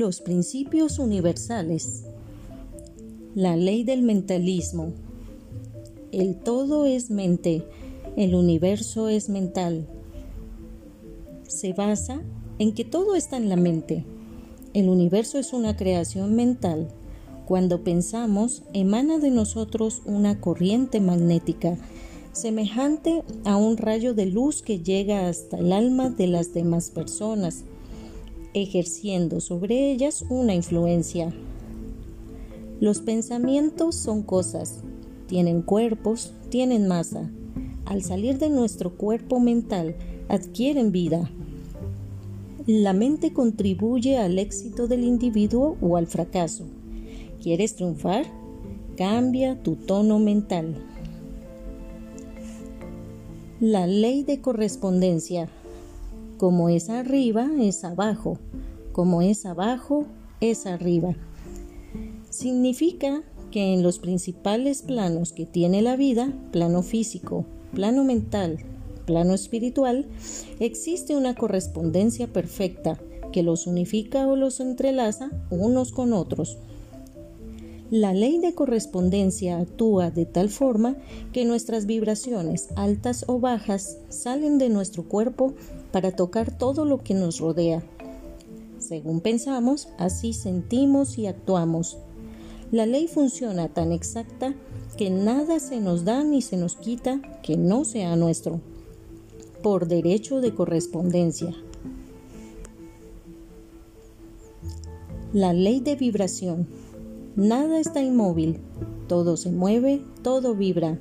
Los principios universales. La ley del mentalismo. El todo es mente, el universo es mental. Se basa en que todo está en la mente. El universo es una creación mental. Cuando pensamos, emana de nosotros una corriente magnética semejante a un rayo de luz que llega hasta el alma de las demás personas, ejerciendo sobre ellas una influencia. Los pensamientos son cosas, tienen cuerpos, tienen masa. Al salir de nuestro cuerpo mental, adquieren vida. La mente contribuye al éxito del individuo o al fracaso. ¿Quieres triunfar? Cambia tu tono mental. La ley de correspondencia. Como es arriba, es abajo. Como es abajo, es arriba. Significa que en los principales planos que tiene la vida, plano físico, plano mental, plano espiritual, existe una correspondencia perfecta que los unifica o los entrelaza unos con otros. La ley de correspondencia actúa de tal forma que nuestras vibraciones altas o bajas salen de nuestro cuerpo para tocar todo lo que nos rodea. Según pensamos, así sentimos y actuamos. La ley funciona tan exacta que nada se nos da ni se nos quita que no sea nuestro, por derecho de correspondencia. La ley de vibración Nada está inmóvil, todo se mueve, todo vibra.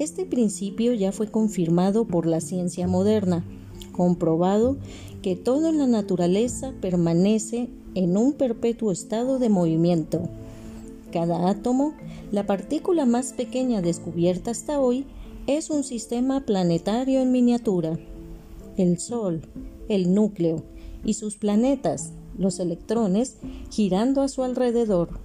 Este principio ya fue confirmado por la ciencia moderna, comprobado que todo en la naturaleza permanece en un perpetuo estado de movimiento. Cada átomo, la partícula más pequeña descubierta hasta hoy, es un sistema planetario en miniatura. El Sol, el núcleo y sus planetas, los electrones girando a su alrededor.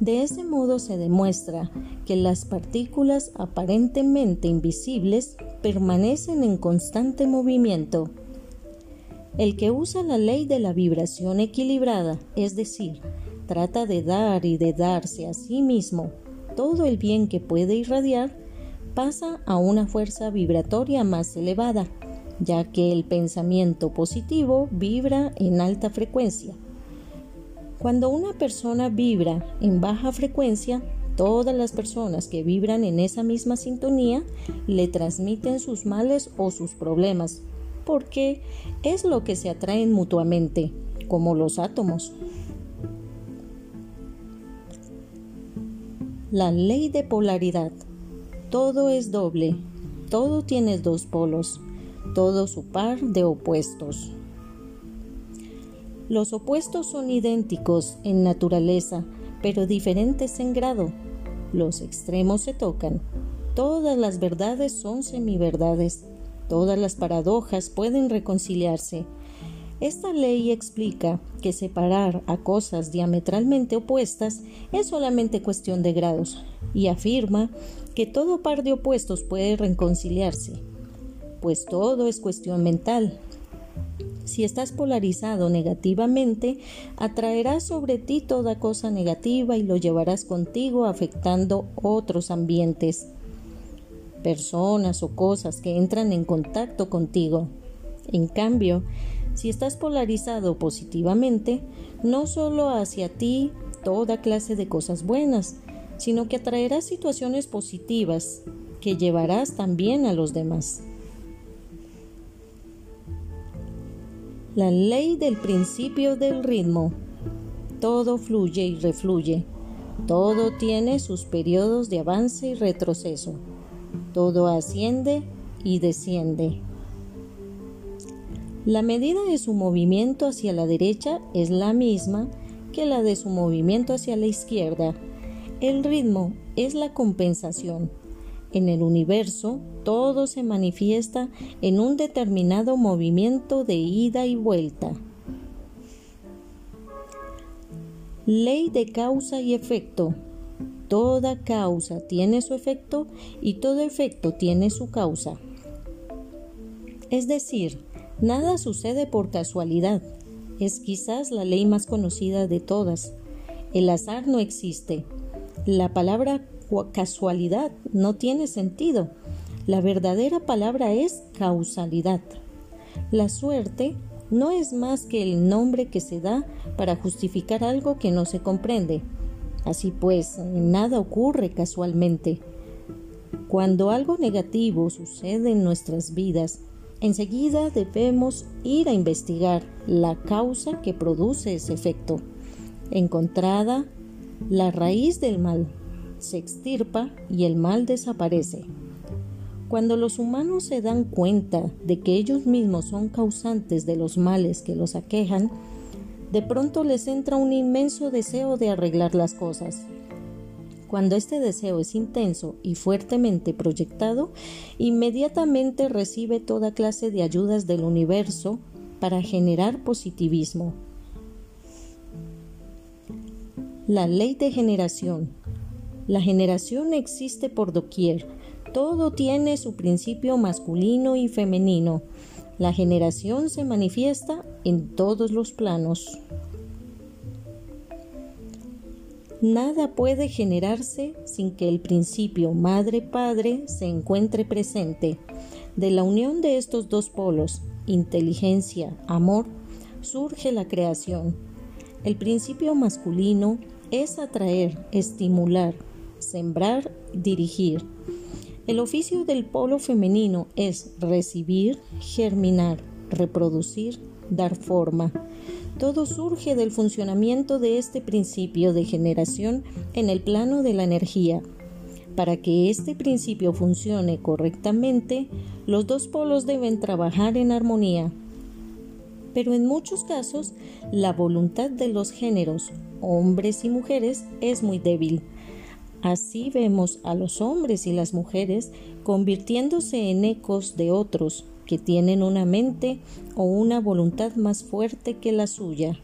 De ese modo se demuestra que las partículas aparentemente invisibles permanecen en constante movimiento. El que usa la ley de la vibración equilibrada, es decir, trata de dar y de darse a sí mismo todo el bien que puede irradiar, pasa a una fuerza vibratoria más elevada ya que el pensamiento positivo vibra en alta frecuencia. Cuando una persona vibra en baja frecuencia, todas las personas que vibran en esa misma sintonía le transmiten sus males o sus problemas, porque es lo que se atraen mutuamente, como los átomos. La ley de polaridad. Todo es doble, todo tiene dos polos todo su par de opuestos. Los opuestos son idénticos en naturaleza, pero diferentes en grado. Los extremos se tocan. Todas las verdades son semiverdades. Todas las paradojas pueden reconciliarse. Esta ley explica que separar a cosas diametralmente opuestas es solamente cuestión de grados y afirma que todo par de opuestos puede reconciliarse pues todo es cuestión mental. Si estás polarizado negativamente, atraerás sobre ti toda cosa negativa y lo llevarás contigo afectando otros ambientes, personas o cosas que entran en contacto contigo. En cambio, si estás polarizado positivamente, no solo hacia ti toda clase de cosas buenas, sino que atraerás situaciones positivas que llevarás también a los demás. La ley del principio del ritmo. Todo fluye y refluye. Todo tiene sus periodos de avance y retroceso. Todo asciende y desciende. La medida de su movimiento hacia la derecha es la misma que la de su movimiento hacia la izquierda. El ritmo es la compensación en el universo todo se manifiesta en un determinado movimiento de ida y vuelta. Ley de causa y efecto. Toda causa tiene su efecto y todo efecto tiene su causa. Es decir, Nada sucede por casualidad. Es quizás la ley más conocida de todas. El azar no existe. La palabra casualidad no tiene sentido. La verdadera palabra es causalidad. La suerte no es más que el nombre que se da para justificar algo que no se comprende. Así pues, nada ocurre casualmente. Cuando algo negativo sucede en nuestras vidas, enseguida debemos ir a investigar la causa que produce ese efecto. Encontrada la raíz del mal, se extirpa y el mal desaparece. Cuando los humanos se dan cuenta de que ellos mismos son causantes de los males que los aquejan, de pronto les entra un inmenso deseo de arreglar las cosas. Cuando este deseo es intenso y fuertemente proyectado, inmediatamente recibe toda clase de ayudas del universo para generar positivismo. La ley de generación. La generación existe por doquier. Todo tiene su principio masculino y femenino. La generación se manifiesta en todos los planos. Nada puede generarse sin que el principio madre-padre se encuentre presente. De la unión de estos dos polos, inteligencia, amor, surge la creación. El principio masculino es atraer, estimular, sembrar, dirigir. El oficio del polo femenino es recibir, germinar, reproducir, dar forma. Todo surge del funcionamiento de este principio de generación en el plano de la energía. Para que este principio funcione correctamente, los dos polos deben trabajar en armonía. Pero en muchos casos, la voluntad de los géneros, hombres y mujeres, es muy débil. Así vemos a los hombres y las mujeres convirtiéndose en ecos de otros, que tienen una mente o una voluntad más fuerte que la suya.